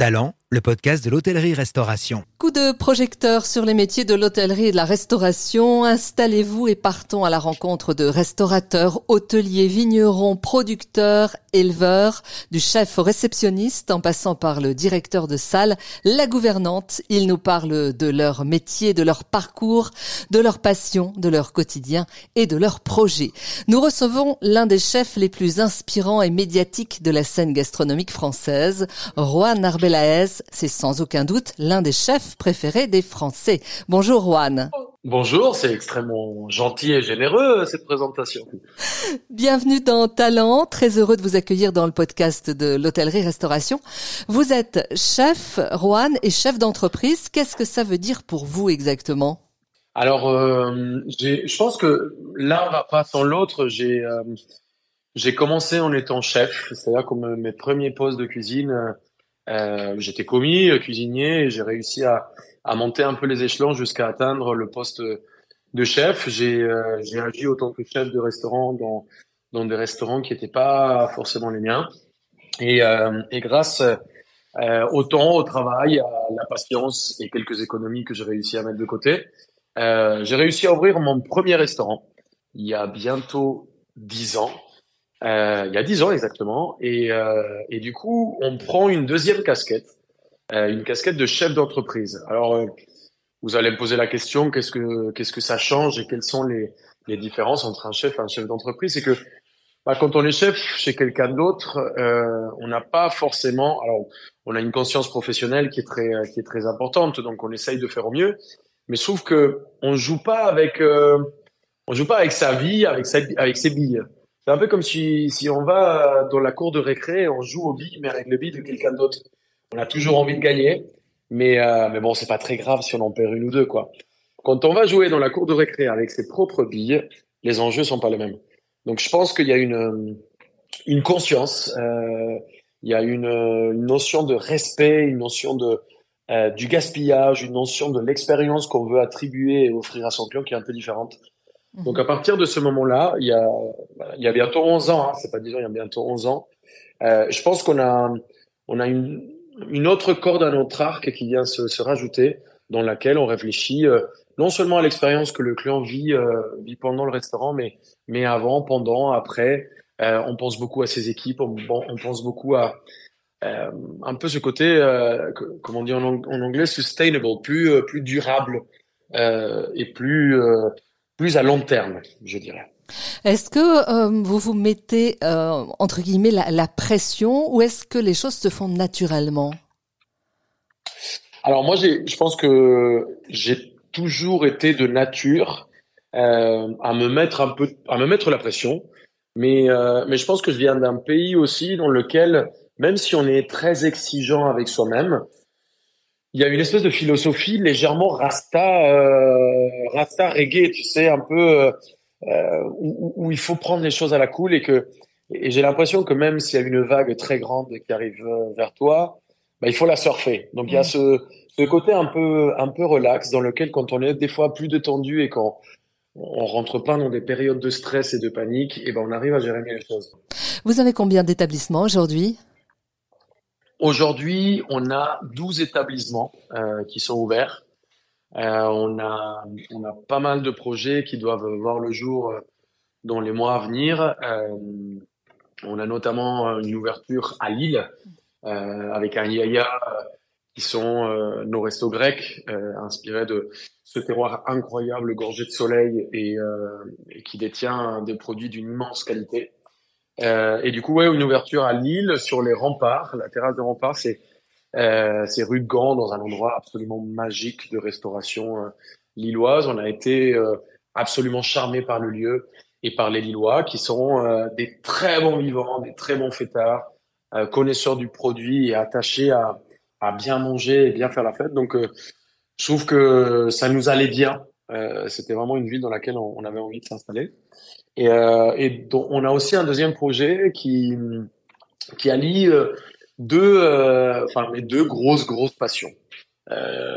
Talent, le podcast de l'hôtellerie-restauration. Coup de projecteur sur les métiers de l'hôtellerie et de la restauration. Installez-vous et partons à la rencontre de restaurateurs, hôteliers, vignerons, producteurs, éleveurs, du chef au réceptionniste en passant par le directeur de salle, la gouvernante. Ils nous parlent de leur métier, de leur parcours, de leur passion, de leur quotidien et de leurs projets. Nous recevons l'un des chefs les plus inspirants et médiatiques de la scène gastronomique française, Juan Arbelaez c'est sans aucun doute l'un des chefs préférés des Français. Bonjour Juan. Bonjour, c'est extrêmement gentil et généreux cette présentation. Bienvenue dans Talent, très heureux de vous accueillir dans le podcast de l'hôtellerie-restauration. Vous êtes chef, Juan, et chef d'entreprise. Qu'est-ce que ça veut dire pour vous exactement? Alors, euh, je pense que l'un va pas sans l'autre. J'ai euh, j'ai commencé en étant chef, c'est-à-dire comme mes premiers postes de cuisine. Euh, euh, j'étais commis, euh, cuisinier, j'ai réussi à, à, monter un peu les échelons jusqu'à atteindre le poste de chef. J'ai euh, agi autant que chef de restaurant dans, dans des restaurants qui n'étaient pas forcément les miens. Et, euh, et grâce euh, au temps, au travail, à la patience et quelques économies que j'ai réussi à mettre de côté, j'ai réussi à ouvrir mon premier restaurant il y a bientôt dix ans euh, il y a dix ans exactement. Et, euh, et du coup, on prend une deuxième casquette, euh, une casquette de chef d'entreprise. Alors, euh, vous allez me poser la question, qu'est-ce que qu'est-ce que ça change et quelles sont les, les différences entre un chef et un chef d'entreprise? C'est que bah, quand on est chef chez quelqu'un d'autre, euh, on n'a pas forcément. Alors, on a une conscience professionnelle qui est très qui est très importante, donc on essaye de faire au mieux. Mais trouve que on joue pas avec on joue pas avec sa vie, avec sa, avec ses billes. C'est un peu comme si, on va dans la cour de récré, on joue au billes, mais avec le billes de quelqu'un d'autre. On a toujours envie de gagner, mais, euh, mais bon, c'est pas très grave si on en perd une ou deux, quoi. Quand on va jouer dans la cour de récré avec ses propres billes, les enjeux sont pas les mêmes. Donc je pense qu'il y a une, une conscience, euh, il y a une, une, notion de respect, une notion de, euh, du gaspillage, une notion de l'expérience qu'on veut attribuer et offrir à son client qui est un peu différente. Donc à partir de ce moment-là, il y a, il y a bientôt 11 ans, hein, c'est pas 10 ans, il y a bientôt 11 ans, euh, je pense qu'on a, on a une, une autre corde à notre arc qui vient se, se rajouter, dans laquelle on réfléchit euh, non seulement à l'expérience que le client vit, euh, vit pendant le restaurant, mais, mais avant, pendant, après. On pense beaucoup à ses équipes, on, pense beaucoup à un peu ce côté, comment on dit en, anglais, sustainable, plus, plus durable et plus plus à long terme, je dirais. Est-ce que euh, vous vous mettez euh, entre guillemets la, la pression ou est-ce que les choses se font naturellement? Alors moi, je pense que j'ai toujours été de nature euh, à me mettre un peu, à me mettre la pression, mais mais je pense que je viens d'un pays aussi dans lequel même si on est très exigeant avec soi-même, il y a une espèce de philosophie légèrement rasta, euh, rasta reggae, tu sais, un peu euh, euh, où, où, il faut prendre les choses à la cool et que et j'ai l'impression que même s'il y a une vague très grande qui arrive euh, vers toi, bah, il faut la surfer. Donc il y a mm. ce, ce côté un peu un peu relax dans lequel quand on est des fois plus détendu et quand on rentre pas dans des périodes de stress et de panique, et ben on arrive à gérer mieux les choses. Vous avez combien d'établissements aujourd'hui? Aujourd'hui, on a 12 établissements euh, qui sont ouverts. Euh, on, a, pas mal de projets qui doivent voir le jour euh, dans les mois à venir. On a notamment une ouverture à Lille avec un Yaya qui sont nos restos grecs, inspirés de ce terroir incroyable gorgé de soleil et qui détient des produits d'une immense qualité. Euh, et du coup, ouais, une ouverture à Lille sur les remparts, la terrasse de remparts, c'est euh, c'est rue de Gand, dans un endroit absolument magique de restauration euh, lilloise. On a été euh, absolument charmé par le lieu et par les Lillois, qui sont euh, des très bons vivants, des très bons fêtards, connaisseurs du produit et attachés à, à bien manger et bien faire la fête. Donc, je trouve que ça nous allait bien. C'était vraiment une ville dans laquelle on, on avait envie de s'installer. Et, euh, on a aussi un deuxième projet qui, qui allie euh, deux, euh, enfin, mes deux grosses, grosses passions.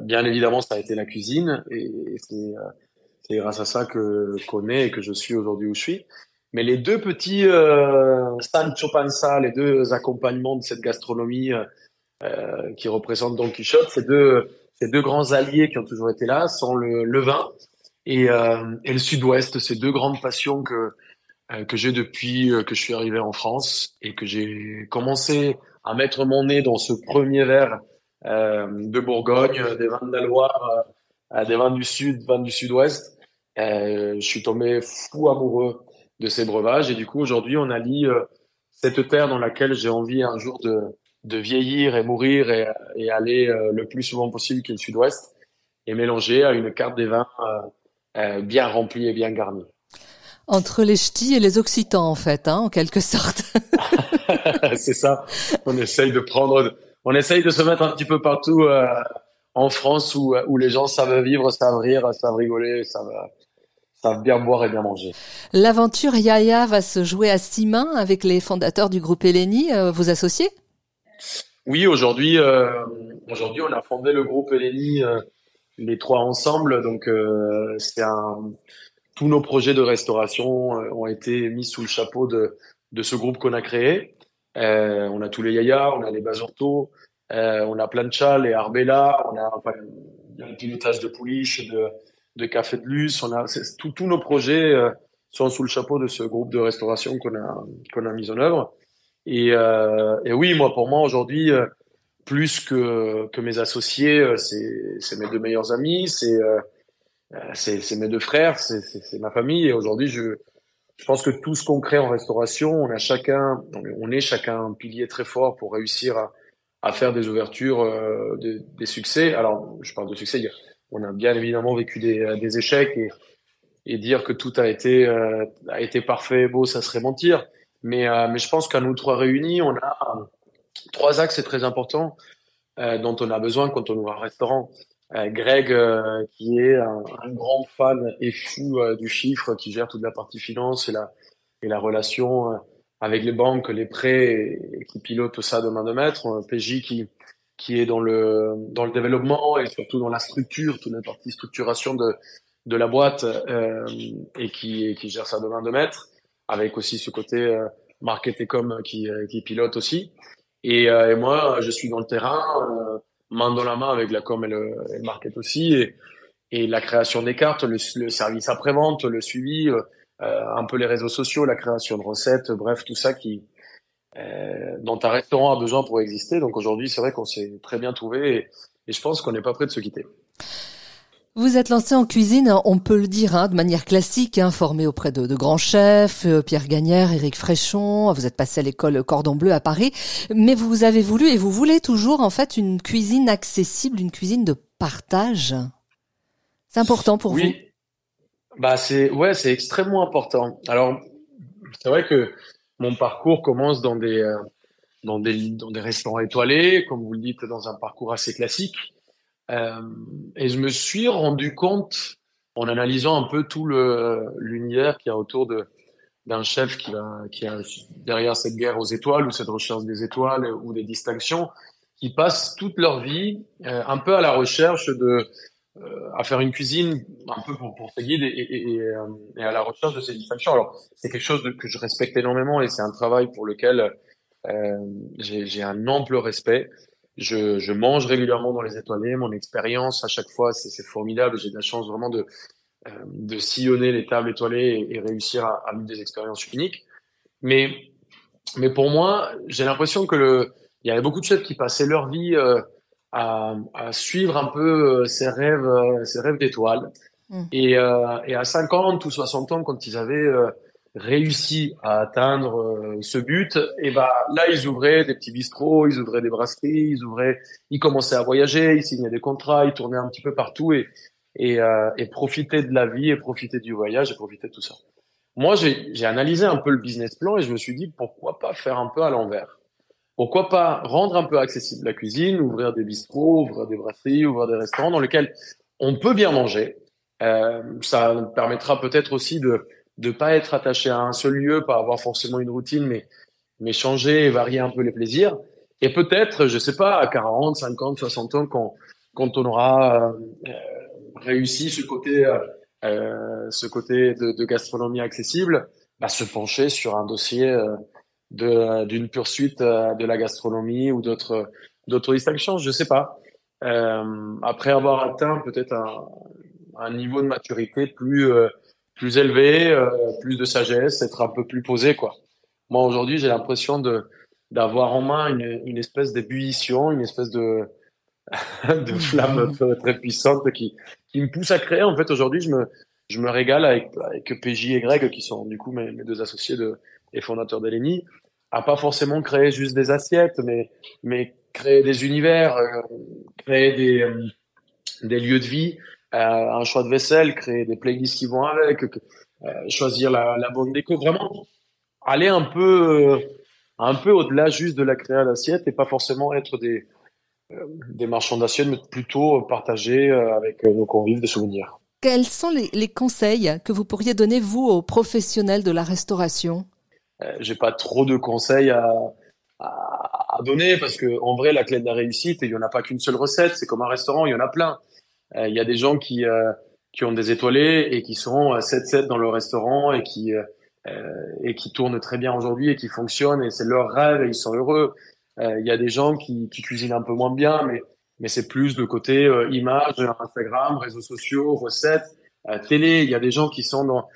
Bien évidemment, ça a été la cuisine et, c'est, c'est grâce à ça que qu'on est et que je suis aujourd'hui où je suis. Mais les deux petits euh, Sancho Panza, les deux accompagnements de cette gastronomie qui représente Don Quichotte. Ces deux, ces deux grands alliés qui ont toujours été là sont le, le vin et, et le Sud-Ouest. Ces deux grandes passions que que j'ai depuis que je suis arrivé en France et que j'ai commencé à mettre mon nez dans ce premier verre de Bourgogne, des vins de la Loire, des vins du Sud, vins du Sud-Ouest. je suis tombé fou amoureux de ces breuvages. Et du coup, aujourd'hui, on allie euh, cette terre dans laquelle j'ai envie un jour de, de vieillir et mourir et, et aller euh, le plus souvent possible, qui est le sud-ouest, et mélanger à une carte des vins euh, bien remplie et bien garnie. Entre les ch'tis et les occitans, en fait, hein, en quelque sorte. C'est ça. On essaye de prendre, on essaye de se mettre un petit peu partout en France où, où les gens savent vivre, savent rire, savent rigoler, savent, bien boire et bien manger. L'aventure Yaya va se jouer à six mains avec les fondateurs du groupe Eleni, euh, vos associés? Oui, aujourd'hui, euh, aujourd'hui, on a fondé le groupe Eleni, euh, les trois ensemble. Donc, c'est un, tous nos projets de restauration ont été mis sous le chapeau de, de ce groupe qu'on a créé. on a tous les Yaya, on a les Basurto, on a Plancha, les Arbella, on a enfin, le pilotage de Pouliche, de de Café de Luce. On a tous nos projets euh, sont sous le chapeau de ce groupe de restauration qu'on a qu'on a mis en œuvre. Et, euh, et oui, moi pour moi aujourd'hui, euh, plus que que mes associés, c'est c'est mes deux meilleurs amis, c'est c'est c'est mes deux frères, c'est ma famille. Et aujourd'hui, je je pense que tout ce qu'on crée en restauration, on a chacun, on est chacun un pilier très fort pour réussir à, à faire des ouvertures, euh, des, des, succès. Alors, je parle de succès, on a bien évidemment vécu des, euh, des échecs et, et, dire que tout a été euh, a été parfait, beau, ça serait mentir. Mais euh, mais je pense qu'à nous trois réunis, on a trois axes très importants dont on a besoin quand on ouvre un restaurant. Greg, qui est un, grand fan et fou du chiffre, qui gère toute la partie finance et la et la relation avec les banques, les prêts, et, qui pilote ça de main de maître. PJ qui qui est dans le dans le développement et surtout dans la structure, toute la partie structuration de de la boîte euh, et qui qui gère ça de main de maître, avec aussi ce côté euh, market et com qui euh, qui pilote aussi. Et, euh, et moi, je suis dans le terrain, euh, main dans la main avec la com et le, et le market aussi, et, et la création des cartes, le, le service après-vente, le suivi, un peu les réseaux sociaux, la création de recettes, bref, tout ça qui euh, dont un restaurant a besoin pour exister. Donc aujourd'hui, c'est vrai qu'on s'est très bien trouvé et je pense qu'on n'est pas prêt de se quitter. Vous êtes lancé en cuisine, on peut le dire, hein, de manière classique, hein, formé auprès de, de, grands chefs, euh, Pierre Gagnère, Éric Fréchon. Vous êtes passé à l'école Cordon Bleu à Paris, mais vous avez voulu et vous voulez toujours en fait une cuisine accessible, une cuisine de partage. C'est important pour oui. vous? Bah c'est ouais, c'est extrêmement important. Alors c'est vrai que mon parcours commence dans des, euh, dans des, dans des restaurants étoilés, comme vous le dites, dans un parcours assez classique. Euh, et je me suis rendu compte, en analysant un peu tout l'univers qui a autour d'un chef qui a, derrière cette guerre aux étoiles ou cette recherche des étoiles ou des distinctions, qui passent toute leur vie euh, un peu à la recherche de euh, à faire une cuisine un peu pour, pour ses guides et, à la recherche de ces distinctions. Alors, c'est quelque chose que je respecte énormément et c'est un travail pour lequel j'ai un ample respect. Je, je, mange régulièrement dans les étoilés. Mon expérience à chaque fois, c'est formidable. J'ai de la chance vraiment de, euh, de sillonner les tables étoilées et, réussir à, à vivre des expériences uniques. Mais, mais pour moi, j'ai l'impression que le, il y avait beaucoup de chefs qui passaient leur vie euh, à, à, suivre un peu euh, ses rêves, euh, ses rêves d'étoiles. Mm. Et, euh, et, à 50 ou 60 ans, quand ils avaient euh, réussi à atteindre ce but, et ben là ils ouvraient des petits bistrots, ils ouvraient des brasseries, ils ouvraient, ils commençaient à voyager, ils signaient des contrats, ils tournaient un petit peu partout et et, et profitaient de la vie et profitaient du voyage et profitaient de tout ça. Moi, j'ai analysé un peu le business plan et je me suis dit pourquoi pas faire un peu à l'envers? Pourquoi pas rendre un peu accessible la cuisine, ouvrir des bistrots, ouvrir des brasseries, ouvrir des restaurants dans lesquels on peut bien manger. Euh, ça permettra peut-être aussi de ne pas être attaché à un seul lieu, pas avoir forcément une routine, mais mais changer et varier un peu les plaisirs. Et peut-être, je sais pas, à 40, 50, 60 ans, quand quand on aura euh, réussi ce côté euh, ce côté de, de gastronomie accessible, bah, se pencher sur un dossier euh, d'une poursuite euh, de la gastronomie ou d'autres d'autodistinction, je sais pas. Euh, après avoir atteint peut-être un, un, niveau de maturité plus euh, plus élevé, euh, plus de sagesse, être un peu plus posé quoi. Moi aujourd'hui, j'ai l'impression de d'avoir en main une, une espèce d'ébullition, une espèce de de flamme très, puissante qui qui me pousse à créer. En fait, aujourd'hui, je me je me régale avec avec PJ et Greg qui sont du coup mes, mes deux associés de et fondateurs d'Eleni à pas forcément créer juste des assiettes, mais mais créer des univers, euh, créer des, euh, des lieux de vie, un choix de vaisselle, créer des playlists qui vont avec, choisir la, la bonne déco, vraiment aller un peu un peu au-delà juste de la création d'assiettes et pas forcément être des des marchands d'assiettes, mais plutôt partager avec nos convives des souvenirs. Quels sont les, les conseils que vous pourriez donner, vous, aux professionnels de la restauration? J'ai pas trop de conseils à, à, donner parce que en vrai la clé de la réussite il y en a pas qu'une seule recette. C'est comme un restaurant il y en a plein. euh, il y a des gens qui euh, qui ont des étoilés et qui sont 7-7 euh, dans le restaurant et qui et qui tournent très bien aujourd'hui et qui fonctionnent et c'est leur rêve et ils sont heureux. Il y a des gens qui, qui cuisinent un peu moins bien mais mais c'est plus le côté image Instagram réseaux sociaux recettes télé. Il y a des gens qui sont dans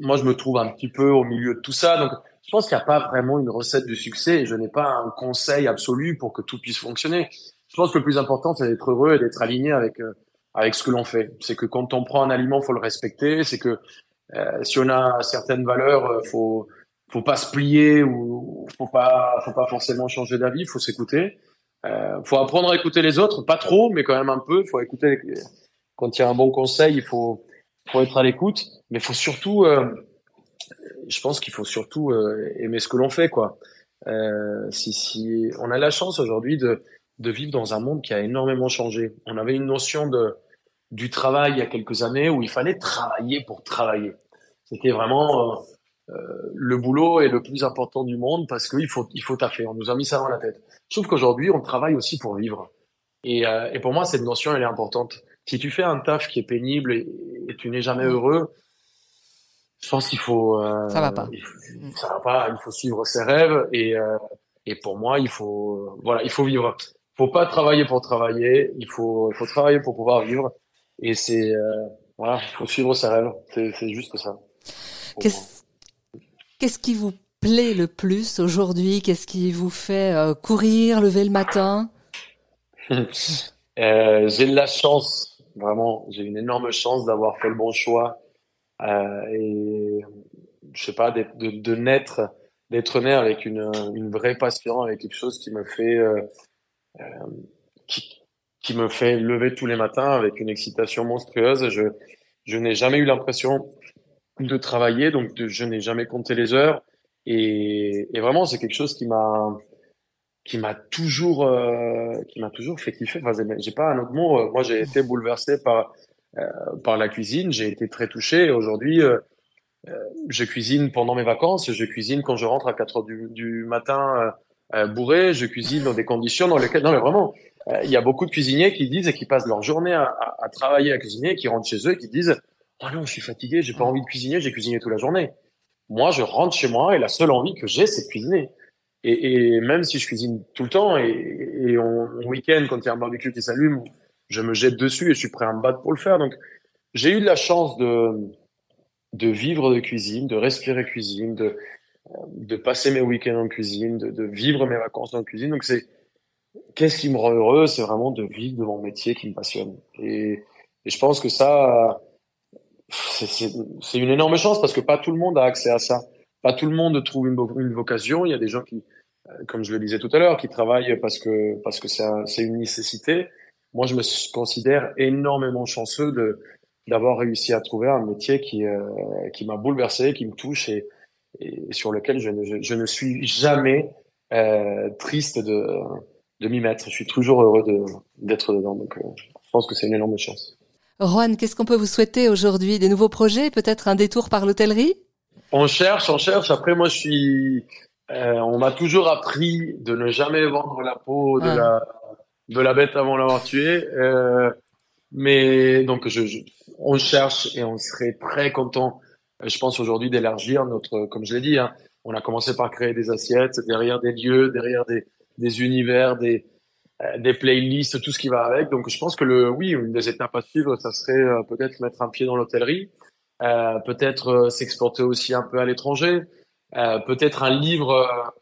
moi je me trouve un petit peu au milieu de tout ça. Donc je pense qu'il n'y a pas vraiment une recette du succès et je n'ai pas un conseil absolu pour que tout puisse fonctionner. Je pense que le plus important, c'est d'être heureux et d'être aligné avec euh, avec ce que l'on fait. C'est que quand on prend un aliment, faut le respecter. C'est que euh, si on a certaines valeurs, euh, faut faut pas se plier ou faut pas faut pas forcément changer d'avis. Faut s'écouter. Euh, faut apprendre à écouter les autres, pas trop, mais quand même un peu. Faut écouter quand il y a un bon conseil, il faut faut être à l'écoute, mais faut surtout euh, je pense qu'il faut surtout euh, aimer ce que l'on fait, quoi. Si, si on a la chance aujourd'hui de, de vivre dans un monde qui a énormément changé. On avait une notion de du travail il y a quelques années où il fallait travailler pour travailler. C'était vraiment euh, euh le boulot est le plus important du monde parce qu'il faut il faut taffer. On nous a mis ça dans la tête. Trouve qu'aujourd'hui on travaille aussi pour vivre. Et, euh, et pour moi cette notion elle est importante. Si tu fais un taf qui est pénible et, et tu n'es jamais heureux, je pense qu'il faut. Ça va pas. ça va pas. Il faut suivre ses rêves et et pour moi, il faut voilà, il faut vivre. Faut pas travailler pour travailler. Il faut il faut travailler pour pouvoir vivre. Et c'est euh, voilà, il faut suivre ses rêves. C'est juste ça. Qu'est-ce qui vous plaît le plus aujourd'hui? Qu'est-ce qui vous fait euh, courir, lever le matin? Euh, J'ai de la chance, vraiment. J'ai une énorme chance d'avoir fait le bon choix euh, et je sais pas, de, de naître, d'être né avec une, une vraie passion, avec quelque chose qui me fait, qui, me fait lever tous les matins avec une excitation monstrueuse. Je, n'ai jamais eu l'impression de travailler, donc je n'ai jamais compté les heures. Et, vraiment, c'est quelque chose qui m'a toujours euh, qui m'a toujours fait kiffer. Enfin, j'ai pas un autre mot. Moi, j'ai été bouleversé par euh, la cuisine. J'ai été très touché. Aujourd'hui, euh, je cuisine pendant mes vacances. Je cuisine quand je rentre à 4 heures du matin bourré. Je cuisine dans des conditions dans lesquelles, non mais vraiment, il y a beaucoup de cuisiniers qui disent et qui passent leur journée à, à, à, travailler à cuisiner, qui rentrent chez eux et qui disent oh non, je suis fatigué, j'ai pas envie de cuisiner, j'ai cuisiné toute la journée. Moi, je rentre chez moi et la seule envie que j'ai, c'est de cuisiner. Et, et, même si je cuisine tout le temps et, et on, week-end, quand il y a un barbecue qui s'allume, je me jette dessus et je suis prêt à me battre pour le faire. Donc, j'ai eu de la chance de, de vivre de cuisine, de respirer cuisine, de, de passer mes week-ends en cuisine, de, de vivre mes vacances en cuisine. Donc, c'est, qu'est-ce qui me rend heureux? C'est vraiment de vivre de mon métier qui me passionne. Et, et je pense que ça, c'est une énorme chance parce que pas tout le monde a accès à ça. Pas tout le monde trouve une, une vocation. Il y a des gens qui, euh, comme je le disais tout à l'heure, qui travaillent parce que parce que c'est une nécessité moi, je me considère énormément chanceux de d'avoir réussi à trouver un métier qui euh, qui m'a bouleversé, qui me touche et, et sur lequel je ne, je, ne suis jamais euh, triste de de m'y mettre. Je suis toujours heureux de d'être dedans. Donc, euh, je pense que c'est une énorme chance. Juan, qu'est-ce qu'on peut vous souhaiter aujourd'hui? Des nouveaux projets Peut-être un détour par l'hôtellerie? On cherche, on cherche. Après, moi, je suis. Euh, on m'a toujours appris de ne jamais vendre la peau de ah. la de la bête avant l'avoir tué. Euh, mais donc, je, on cherche et on serait très content, je pense aujourd'hui, d'élargir notre, comme je l'ai dit, hein, on a commencé par créer des assiettes derrière des lieux, derrière des, des univers, des, des playlists, tout ce qui va avec. Donc je pense que le oui, une des étapes à suivre, ça serait peut-être mettre un pied dans l'hôtellerie, peut-être s'exporter aussi un peu à l'étranger, peut-être un livre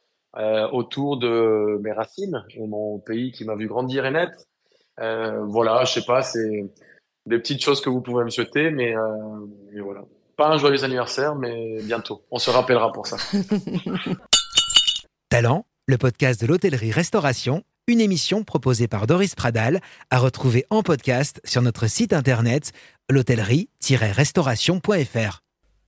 autour de mes racines, mon pays qui m'a vu grandir et naître. voilà, je sais pas, c'est des petites choses que vous pouvez me souhaiter, mais, mais voilà. Pas un joyeux anniversaire, mais bientôt. On se rappellera pour ça. Talent, le podcast de l'hôtellerie-restauration, une émission proposée par Doris Pradal, à retrouver en podcast sur notre site internet l'hôtellerie-restauration.fr.